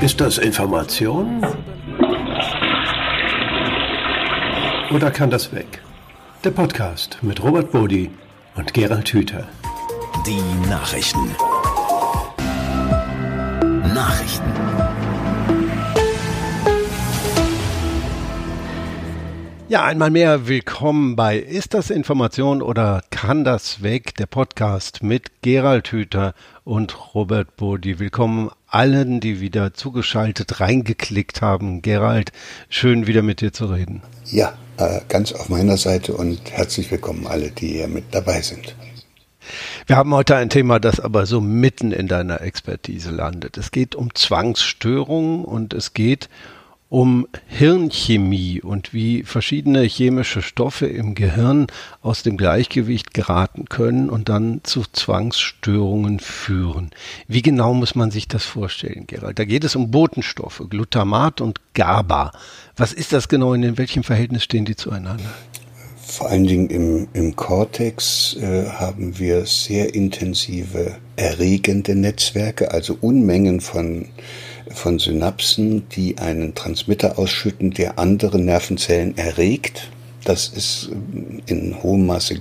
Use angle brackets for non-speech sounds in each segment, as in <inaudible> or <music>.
Ist das Information? Oder kann das weg? Der Podcast mit Robert Bodi und Gerald Hüther. Die Nachrichten. Nachrichten. Ja, einmal mehr willkommen bei Ist das Information oder kann das weg? Der Podcast mit Gerald Hüther und Robert Bodi. Willkommen allen, die wieder zugeschaltet reingeklickt haben. Gerald, schön wieder mit dir zu reden. Ja, äh, ganz auf meiner Seite und herzlich willkommen alle, die hier mit dabei sind. Wir haben heute ein Thema, das aber so mitten in deiner Expertise landet. Es geht um Zwangsstörungen und es geht um um Hirnchemie und wie verschiedene chemische Stoffe im Gehirn aus dem Gleichgewicht geraten können und dann zu Zwangsstörungen führen. Wie genau muss man sich das vorstellen, Gerald? Da geht es um Botenstoffe, Glutamat und GABA. Was ist das genau und in welchem Verhältnis stehen die zueinander? Vor allen Dingen im, im Cortex äh, haben wir sehr intensive erregende Netzwerke, also Unmengen von von Synapsen, die einen Transmitter ausschütten, der andere Nervenzellen erregt. Das ist äh, in hohem Maße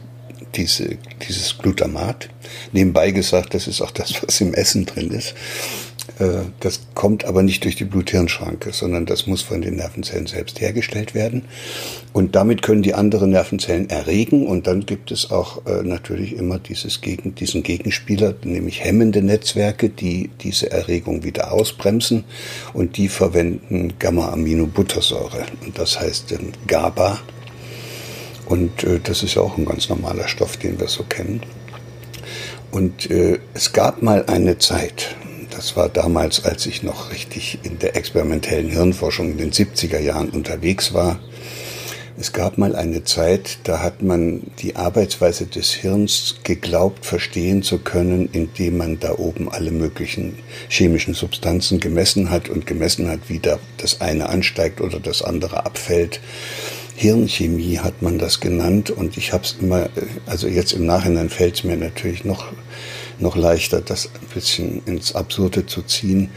diese, dieses Glutamat. Nebenbei gesagt, das ist auch das, was im Essen drin ist. Äh, das kommt aber nicht durch die Blut-Hirn-Schranke, sondern das muss von den Nervenzellen selbst hergestellt werden. Und damit können die anderen Nervenzellen erregen. Und dann gibt es auch äh, natürlich immer dieses Gegen, diesen Gegenspieler, nämlich hemmende Netzwerke, die diese Erregung wieder ausbremsen. Und die verwenden Gamma-Aminobuttersäure. Und das heißt ähm, GABA. Und äh, das ist ja auch ein ganz normaler Stoff, den wir so kennen. Und äh, es gab mal eine Zeit, das war damals, als ich noch richtig in der experimentellen Hirnforschung in den 70er Jahren unterwegs war. Es gab mal eine Zeit, da hat man die Arbeitsweise des Hirns geglaubt, verstehen zu können, indem man da oben alle möglichen chemischen Substanzen gemessen hat und gemessen hat, wie da das eine ansteigt oder das andere abfällt. Hirnchemie hat man das genannt und ich habe es immer, also jetzt im Nachhinein fällt es mir natürlich noch noch leichter, das ein bisschen ins Absurde zu ziehen.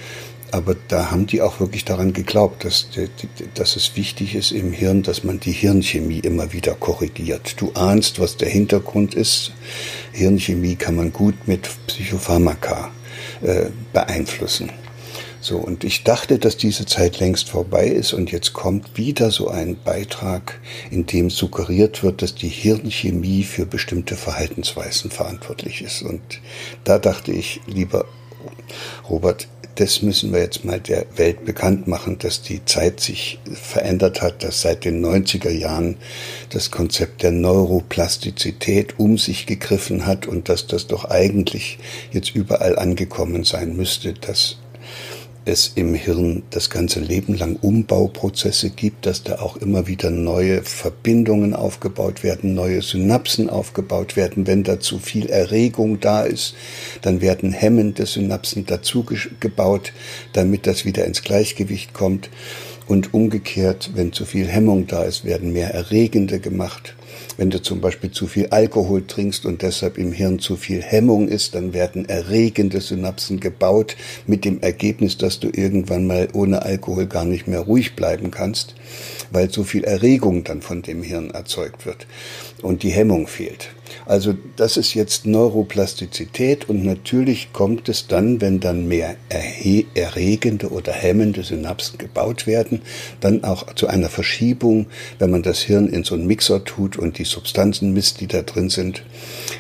Aber da haben die auch wirklich daran geglaubt, dass, dass es wichtig ist im Hirn, dass man die Hirnchemie immer wieder korrigiert. Du ahnst, was der Hintergrund ist. Hirnchemie kann man gut mit Psychopharmaka äh, beeinflussen. So, und ich dachte, dass diese Zeit längst vorbei ist und jetzt kommt wieder so ein Beitrag, in dem suggeriert wird, dass die Hirnchemie für bestimmte Verhaltensweisen verantwortlich ist. Und da dachte ich, lieber Robert, das müssen wir jetzt mal der Welt bekannt machen, dass die Zeit sich verändert hat, dass seit den 90er Jahren das Konzept der Neuroplastizität um sich gegriffen hat und dass das doch eigentlich jetzt überall angekommen sein müsste, dass es im Hirn das ganze Leben lang Umbauprozesse gibt, dass da auch immer wieder neue Verbindungen aufgebaut werden, neue Synapsen aufgebaut werden. Wenn da zu viel Erregung da ist, dann werden hemmende Synapsen dazu gebaut, damit das wieder ins Gleichgewicht kommt. Und umgekehrt, wenn zu viel Hemmung da ist, werden mehr Erregende gemacht. Wenn du zum Beispiel zu viel Alkohol trinkst und deshalb im Hirn zu viel Hemmung ist, dann werden erregende Synapsen gebaut mit dem Ergebnis, dass du irgendwann mal ohne Alkohol gar nicht mehr ruhig bleiben kannst, weil so viel Erregung dann von dem Hirn erzeugt wird und die Hemmung fehlt. Also das ist jetzt Neuroplastizität und natürlich kommt es dann, wenn dann mehr erregende oder hemmende Synapsen gebaut werden, dann auch zu einer Verschiebung, wenn man das Hirn in so einen Mixer tut und die Substanzen misst, die da drin sind,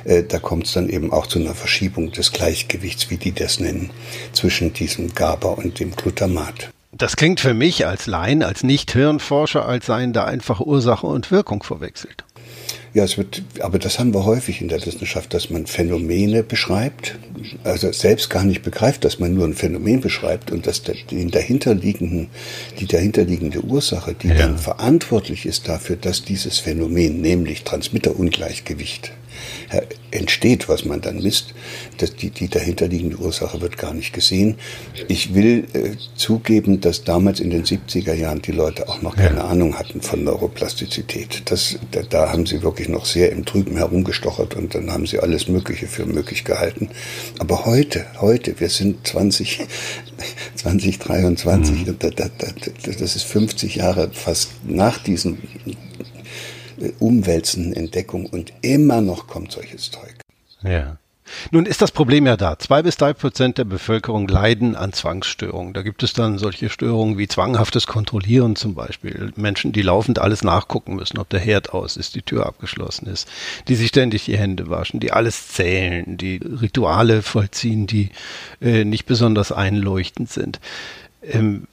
äh, da kommt es dann eben auch zu einer Verschiebung des Gleichgewichts, wie die das nennen, zwischen diesem GABA und dem Glutamat. Das klingt für mich als Laien, als Nicht-Hirnforscher, als seien da einfach Ursache und Wirkung verwechselt. Ja, es wird, aber das haben wir häufig in der Wissenschaft, dass man Phänomene beschreibt, also selbst gar nicht begreift, dass man nur ein Phänomen beschreibt und dass die dahinterliegenden, die dahinterliegende Ursache, die ja. dann verantwortlich ist dafür, dass dieses Phänomen, nämlich Transmitterungleichgewicht, entsteht, was man dann misst. Das, die, die dahinterliegende Ursache wird gar nicht gesehen. Ich will äh, zugeben, dass damals in den 70er Jahren die Leute auch noch keine ja. Ahnung hatten von Neuroplastizität. Das, da, da haben sie wirklich noch sehr im Trüben herumgestochert und dann haben sie alles Mögliche für möglich gehalten. Aber heute, heute, wir sind 20, 2023, <laughs> mhm. das ist 50 Jahre fast nach diesen äh, umwälzenden Entdeckungen und immer noch kommt solches Zeug. Ja. Nun ist das Problem ja da. Zwei bis drei Prozent der Bevölkerung leiden an Zwangsstörungen. Da gibt es dann solche Störungen wie zwanghaftes Kontrollieren zum Beispiel. Menschen, die laufend alles nachgucken müssen, ob der Herd aus ist, die Tür abgeschlossen ist, die sich ständig die Hände waschen, die alles zählen, die Rituale vollziehen, die äh, nicht besonders einleuchtend sind. Ähm,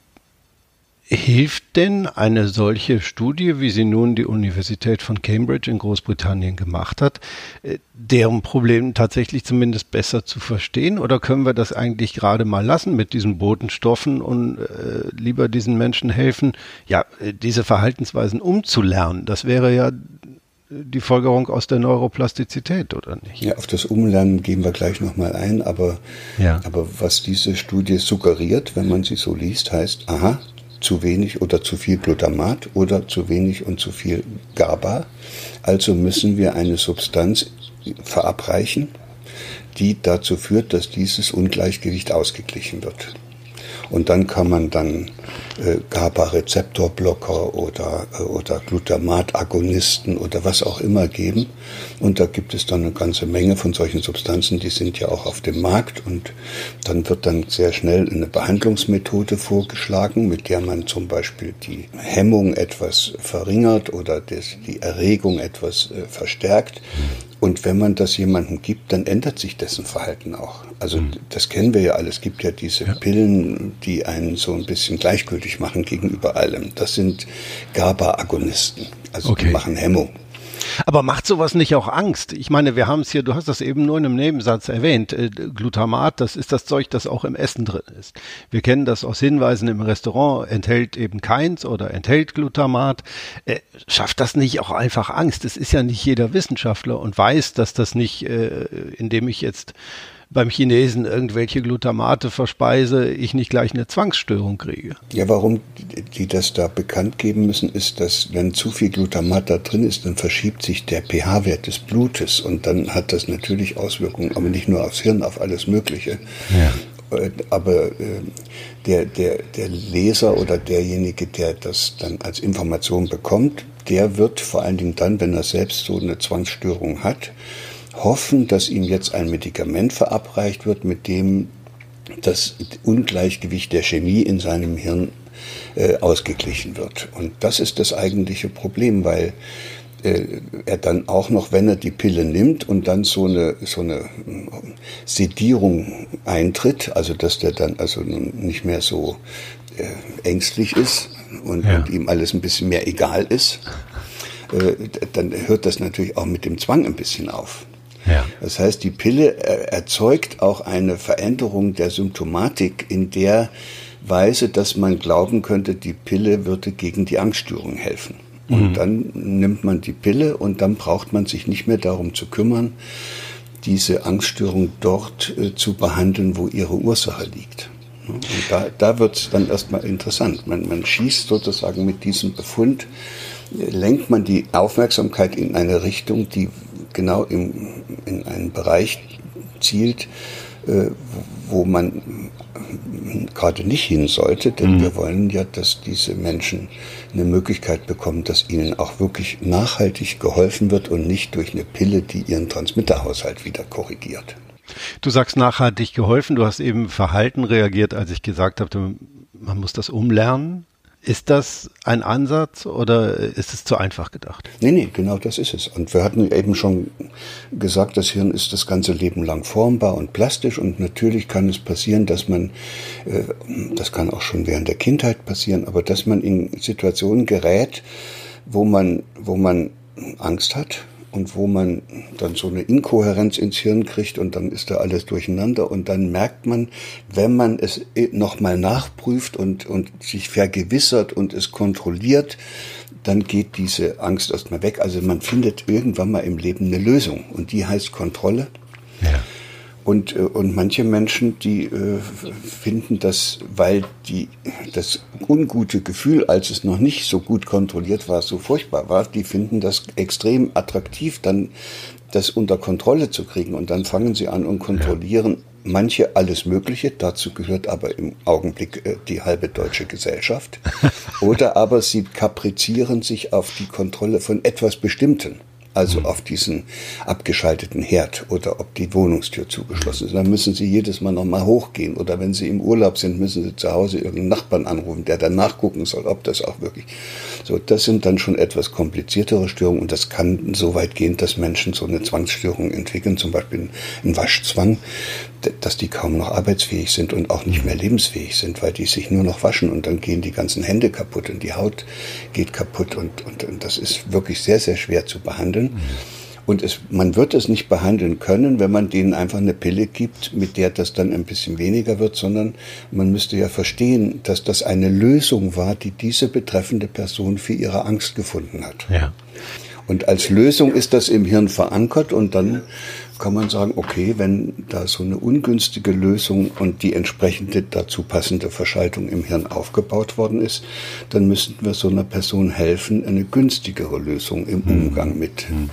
Hilft denn eine solche Studie, wie sie nun die Universität von Cambridge in Großbritannien gemacht hat, äh, deren Problem tatsächlich zumindest besser zu verstehen? Oder können wir das eigentlich gerade mal lassen mit diesen Botenstoffen und äh, lieber diesen Menschen helfen, ja, äh, diese Verhaltensweisen umzulernen? Das wäre ja die Folgerung aus der Neuroplastizität, oder nicht? Ja, auf das Umlernen gehen wir gleich nochmal ein, aber, ja. aber was diese Studie suggeriert, wenn man sie so liest, heißt, aha, zu wenig oder zu viel Glutamat oder zu wenig und zu viel GABA. Also müssen wir eine Substanz verabreichen, die dazu führt, dass dieses Ungleichgewicht ausgeglichen wird. Und dann kann man dann äh, GABA-Rezeptorblocker oder, äh, oder Glutamat-Agonisten oder was auch immer geben. Und da gibt es dann eine ganze Menge von solchen Substanzen, die sind ja auch auf dem Markt. Und dann wird dann sehr schnell eine Behandlungsmethode vorgeschlagen, mit der man zum Beispiel die Hemmung etwas verringert oder das, die Erregung etwas äh, verstärkt. Und wenn man das jemandem gibt, dann ändert sich dessen Verhalten auch. Also mhm. das kennen wir ja alles. Es gibt ja diese ja. Pillen, die einen so ein bisschen gleichgültig machen gegenüber allem. Das sind GABA-Agonisten. Also okay. die machen Hemmung. Aber macht sowas nicht auch Angst? Ich meine, wir haben es hier, du hast das eben nur in einem Nebensatz erwähnt. Äh, Glutamat, das ist das Zeug, das auch im Essen drin ist. Wir kennen das aus Hinweisen im Restaurant, enthält eben keins oder enthält Glutamat. Äh, schafft das nicht auch einfach Angst? Es ist ja nicht jeder Wissenschaftler und weiß, dass das nicht, äh, indem ich jetzt beim Chinesen irgendwelche Glutamate verspeise, ich nicht gleich eine Zwangsstörung kriege. Ja, warum die das da bekannt geben müssen, ist, dass wenn zu viel Glutamat da drin ist, dann verschiebt sich der pH-Wert des Blutes und dann hat das natürlich Auswirkungen, aber nicht nur aufs Hirn, auf alles Mögliche. Ja. Äh, aber äh, der, der, der Leser oder derjenige, der das dann als Information bekommt, der wird vor allen Dingen dann, wenn er selbst so eine Zwangsstörung hat, hoffen, dass ihm jetzt ein Medikament verabreicht wird, mit dem das Ungleichgewicht der Chemie in seinem Hirn äh, ausgeglichen wird. Und das ist das eigentliche Problem, weil äh, er dann auch noch, wenn er die Pille nimmt und dann so eine, so eine Sedierung eintritt, also dass der dann also nicht mehr so äh, ängstlich ist und, ja. und, ihm alles ein bisschen mehr egal ist, äh, dann hört das natürlich auch mit dem Zwang ein bisschen auf. Ja. Das heißt, die Pille erzeugt auch eine Veränderung der Symptomatik in der Weise, dass man glauben könnte, die Pille würde gegen die Angststörung helfen. Und mhm. dann nimmt man die Pille und dann braucht man sich nicht mehr darum zu kümmern, diese Angststörung dort äh, zu behandeln, wo ihre Ursache liegt. Und da, da wird es dann erstmal interessant. Man, man schießt sozusagen mit diesem Befund, äh, lenkt man die Aufmerksamkeit in eine Richtung, die genau im, in einen Bereich zielt, äh, wo man gerade nicht hin sollte, denn mhm. wir wollen ja, dass diese Menschen eine Möglichkeit bekommen, dass ihnen auch wirklich nachhaltig geholfen wird und nicht durch eine Pille, die ihren Transmitterhaushalt wieder korrigiert. Du sagst nachhaltig geholfen, du hast eben Verhalten reagiert, als ich gesagt habe, man muss das umlernen. Ist das ein Ansatz oder ist es zu einfach gedacht? Nee, nee, genau das ist es. Und wir hatten eben schon gesagt, das Hirn ist das ganze Leben lang formbar und plastisch und natürlich kann es passieren, dass man, äh, das kann auch schon während der Kindheit passieren, aber dass man in Situationen gerät, wo man, wo man Angst hat, und wo man dann so eine Inkohärenz ins Hirn kriegt und dann ist da alles durcheinander und dann merkt man, wenn man es nochmal nachprüft und, und sich vergewissert und es kontrolliert, dann geht diese Angst erstmal weg. Also man findet irgendwann mal im Leben eine Lösung und die heißt Kontrolle. Ja. Und, äh, und manche Menschen, die äh, finden das, weil die, das ungute Gefühl, als es noch nicht so gut kontrolliert war, so furchtbar war, die finden das extrem attraktiv, dann das unter Kontrolle zu kriegen. Und dann fangen sie an und kontrollieren manche alles Mögliche. Dazu gehört aber im Augenblick äh, die halbe deutsche Gesellschaft. <laughs> Oder aber sie kaprizieren sich auf die Kontrolle von etwas Bestimmten also auf diesen abgeschalteten Herd oder ob die Wohnungstür zugeschlossen ist. Dann müssen Sie jedes Mal nochmal hochgehen oder wenn Sie im Urlaub sind, müssen Sie zu Hause irgendeinen Nachbarn anrufen, der dann nachgucken soll, ob das auch wirklich so. Das sind dann schon etwas kompliziertere Störungen und das kann so weit gehen, dass Menschen so eine Zwangsstörung entwickeln, zum Beispiel einen Waschzwang, dass die kaum noch arbeitsfähig sind und auch nicht mehr lebensfähig sind, weil die sich nur noch waschen und dann gehen die ganzen Hände kaputt und die Haut geht kaputt und, und, und das ist wirklich sehr, sehr schwer zu behandeln. Und es, man wird es nicht behandeln können, wenn man denen einfach eine Pille gibt, mit der das dann ein bisschen weniger wird, sondern man müsste ja verstehen, dass das eine Lösung war, die diese betreffende Person für ihre Angst gefunden hat. Ja. Und als Lösung ist das im Hirn verankert und dann kann man sagen, okay, wenn da so eine ungünstige Lösung und die entsprechende dazu passende Verschaltung im Hirn aufgebaut worden ist, dann müssen wir so einer Person helfen, eine günstigere Lösung im hm. Umgang mit hm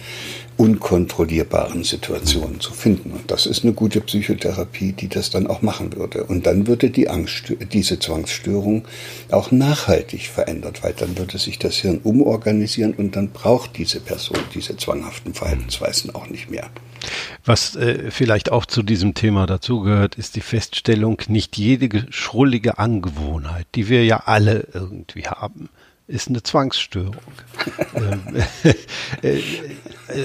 unkontrollierbaren Situationen zu finden. Und das ist eine gute Psychotherapie, die das dann auch machen würde. Und dann würde die Angst, diese Zwangsstörung auch nachhaltig verändert, weil dann würde sich das Hirn umorganisieren und dann braucht diese Person diese zwanghaften Verhaltensweisen auch nicht mehr. Was äh, vielleicht auch zu diesem Thema dazugehört, ist die Feststellung, nicht jede schrullige Angewohnheit, die wir ja alle irgendwie haben, ist eine Zwangsstörung. <laughs> Ähm, äh,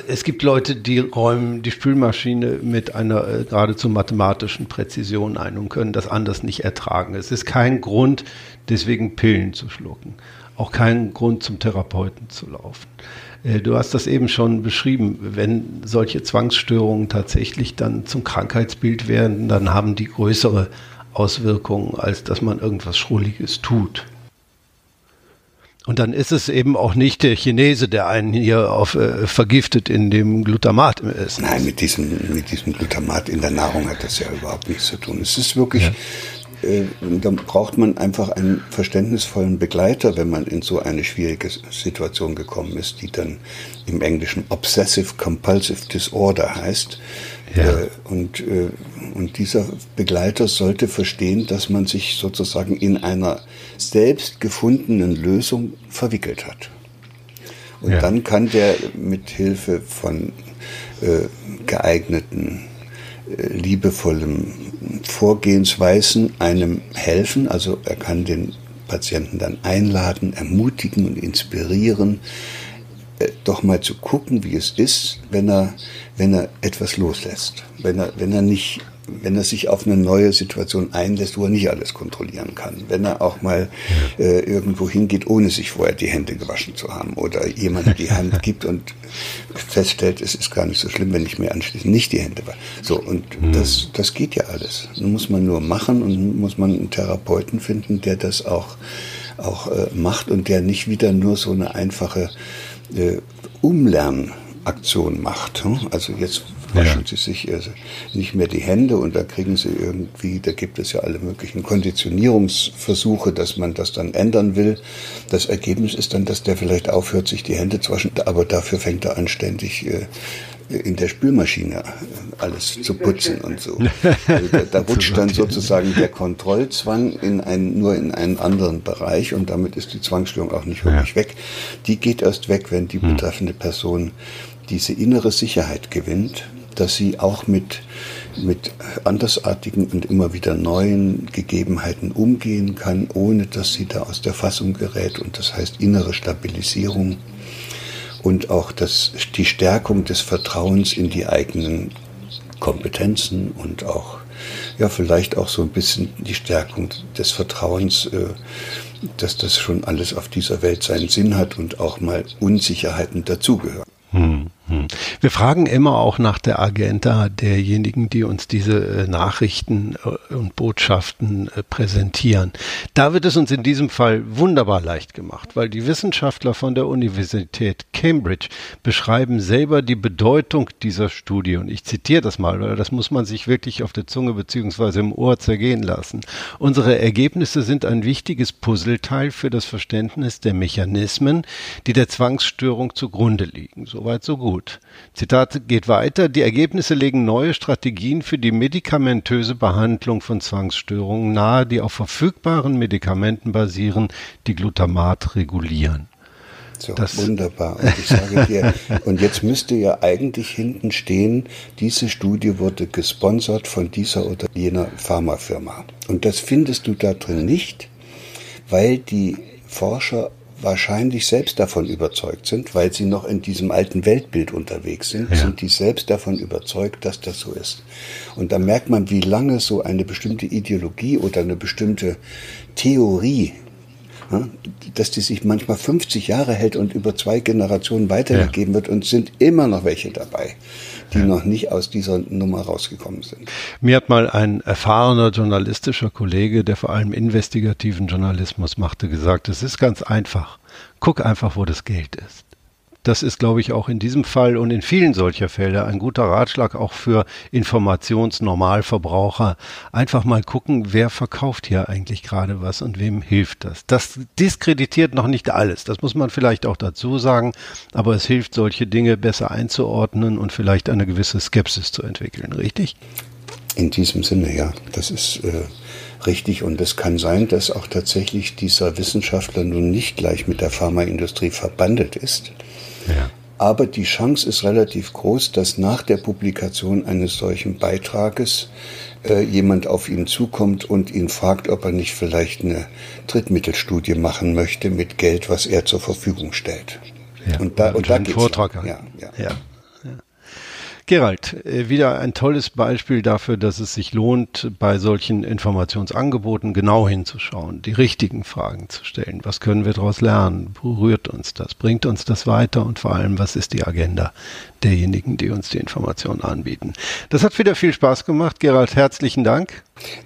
es gibt Leute, die räumen die Spülmaschine mit einer äh, geradezu mathematischen Präzision ein und können das anders nicht ertragen. Es ist kein Grund, deswegen Pillen zu schlucken. Auch kein Grund, zum Therapeuten zu laufen. Äh, du hast das eben schon beschrieben. Wenn solche Zwangsstörungen tatsächlich dann zum Krankheitsbild werden, dann haben die größere Auswirkungen, als dass man irgendwas Schrulliges tut. Und dann ist es eben auch nicht der Chinese, der einen hier auf, äh, vergiftet in dem Glutamat ist. Nein, mit diesem, mit diesem Glutamat in der Nahrung hat das ja überhaupt nichts zu tun. Es ist wirklich, ja. Äh, da braucht man einfach einen verständnisvollen Begleiter, wenn man in so eine schwierige Situation gekommen ist, die dann im Englischen Obsessive Compulsive Disorder heißt. Ja. Äh, und, äh, und dieser Begleiter sollte verstehen, dass man sich sozusagen in einer selbst gefundenen Lösung verwickelt hat. Und ja. dann kann der mit Hilfe von äh, geeigneten, liebevollen Vorgehensweisen einem helfen. Also er kann den Patienten dann einladen, ermutigen und inspirieren, äh, doch mal zu gucken, wie es ist, wenn er, wenn er etwas loslässt. Wenn er, wenn er nicht wenn er sich auf eine neue Situation einlässt, wo er nicht alles kontrollieren kann. Wenn er auch mal äh, irgendwo hingeht, ohne sich vorher die Hände gewaschen zu haben oder jemand die <laughs> Hand gibt und feststellt, es ist gar nicht so schlimm, wenn ich mir anschließend nicht die Hände wasche. So, und mhm. das, das geht ja alles. Das muss man nur machen und muss man einen Therapeuten finden, der das auch, auch äh, macht und der nicht wieder nur so eine einfache äh, Umlernaktion macht. Hm? Also jetzt waschen ja. sie sich also nicht mehr die Hände und da kriegen sie irgendwie, da gibt es ja alle möglichen Konditionierungsversuche, dass man das dann ändern will. Das Ergebnis ist dann, dass der vielleicht aufhört, sich die Hände zu waschen, aber dafür fängt er anständig äh, in der Spülmaschine alles zu putzen und so. <laughs> Also da, da rutscht dann sozusagen der Kontrollzwang in ein, nur in einen anderen Bereich und damit ist die Zwangsstörung auch nicht wirklich ja. weg. Die geht erst weg, wenn die hm. betreffende Person diese innere Sicherheit gewinnt, dass sie auch mit, mit andersartigen und immer wieder neuen Gegebenheiten umgehen kann, ohne dass sie da aus der Fassung gerät. Und das heißt innere Stabilisierung und auch das, die Stärkung des Vertrauens in die eigenen Kompetenzen und auch, ja, vielleicht auch so ein bisschen die Stärkung des Vertrauens, äh, dass das schon alles auf dieser Welt seinen Sinn hat und auch mal Unsicherheiten dazugehören. Hm, hm. Wir fragen immer auch nach der Agenda derjenigen, die uns diese äh, Nachrichten äh, und Botschaften äh, präsentieren. Da wird es uns in diesem Fall wunderbar leicht gemacht, weil die Wissenschaftler von der Universität Cambridge beschreiben selber die Bedeutung dieser Studie. Und ich zitiere das mal, weil das muss man sich wirklich auf der Zunge beziehungsweise im Ohr zergehen lassen. Unsere Ergebnisse sind ein wichtiges Puzzleteil für das Verständnis der Mechanismen, die der Zwangsstörung zugrunde liegen. Soweit, so gut. Zitat geht weiter. Die Ergebnisse legen neue Strategien für die medikamentöse Behandlung von Zwangsstörungen nahe, die auf verfügbaren Medikamenten basieren, die Glutamat regulieren. So, das wunderbar. Und ich sage dir, <laughs> und jetzt müsste ja eigentlich hinten stehen, diese Studie wurde gesponsert von dieser oder jener Pharmafirma. Und das findest du da drin nicht, weil die Forscher wahrscheinlich selbst davon überzeugt sind, weil sie noch in diesem alten Weltbild unterwegs sind, ja. sind die selbst davon überzeugt, dass das so ist. Und da merkt man, wie lange so eine bestimmte Ideologie oder eine bestimmte Theorie, dass die sich manchmal 50 Jahre hält und über zwei Generationen weitergegeben ja. wird und sind immer noch welche dabei die ja. noch nicht aus dieser Nummer rausgekommen sind. Mir hat mal ein erfahrener journalistischer Kollege, der vor allem investigativen Journalismus machte, gesagt, es ist ganz einfach. Guck einfach, wo das Geld ist das ist, glaube ich, auch in diesem Fall und in vielen solcher Fälle ein guter Ratschlag auch für Informationsnormalverbraucher. Einfach mal gucken, wer verkauft hier eigentlich gerade was und wem hilft das. Das diskreditiert noch nicht alles, das muss man vielleicht auch dazu sagen, aber es hilft, solche Dinge besser einzuordnen und vielleicht eine gewisse Skepsis zu entwickeln, richtig? In diesem Sinne, ja, das ist äh, richtig und es kann sein, dass auch tatsächlich dieser Wissenschaftler nun nicht gleich mit der Pharmaindustrie verbandelt ist aber die Chance ist relativ groß, dass nach der Publikation eines solchen Beitrages äh, jemand auf ihn zukommt und ihn fragt, ob er nicht vielleicht eine Drittmittelstudie machen möchte mit Geld, was er zur Verfügung stellt. Ja, und da, und, und da geht's Vortrag. Ja, ja. ja. Gerald, äh, wieder ein tolles Beispiel dafür, dass es sich lohnt, bei solchen Informationsangeboten genau hinzuschauen, die richtigen Fragen zu stellen. Was können wir daraus lernen? Berührt uns das? Bringt uns das weiter? Und vor allem, was ist die Agenda derjenigen, die uns die Informationen anbieten? Das hat wieder viel Spaß gemacht. Gerald, herzlichen Dank.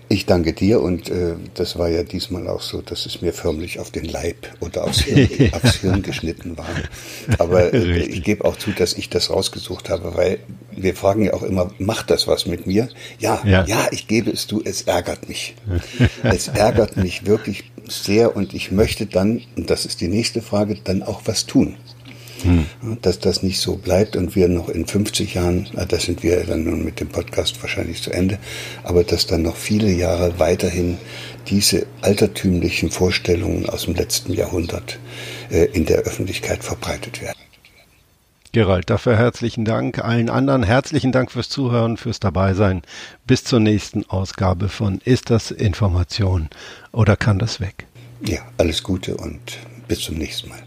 Ich danke dir und äh, das war ja diesmal auch so, dass es mir förmlich auf den Leib oder aufs Hirn, <laughs> aufs Hirn geschnitten war. Aber äh, ich gebe auch zu, dass ich das rausgesucht habe, weil wir fragen ja auch immer, macht das was mit mir? Ja, ja, ja, ich gebe es zu, es ärgert mich. es ärgert mich wirklich sehr und ich möchte dann, und das ist die nächste Frage, dann auch was tun. Hm. Dass das nicht so bleibt und wir noch in 50 Jahren, da sind wir dann nun mit dem Podcast wahrscheinlich zu Ende, aber dass dann noch viele Jahre weiterhin diese altertümlichen Vorstellungen aus dem letzten Jahrhundert äh, in der Öffentlichkeit verbreitet werden. Gerald, dafür herzlichen Dank. Allen anderen herzlichen Dank fürs Zuhören, fürs Dabeisein. Bis zur nächsten Ausgabe von Ist das Information oder kann das weg? Ja, alles Gute und bis zum nächsten Mal.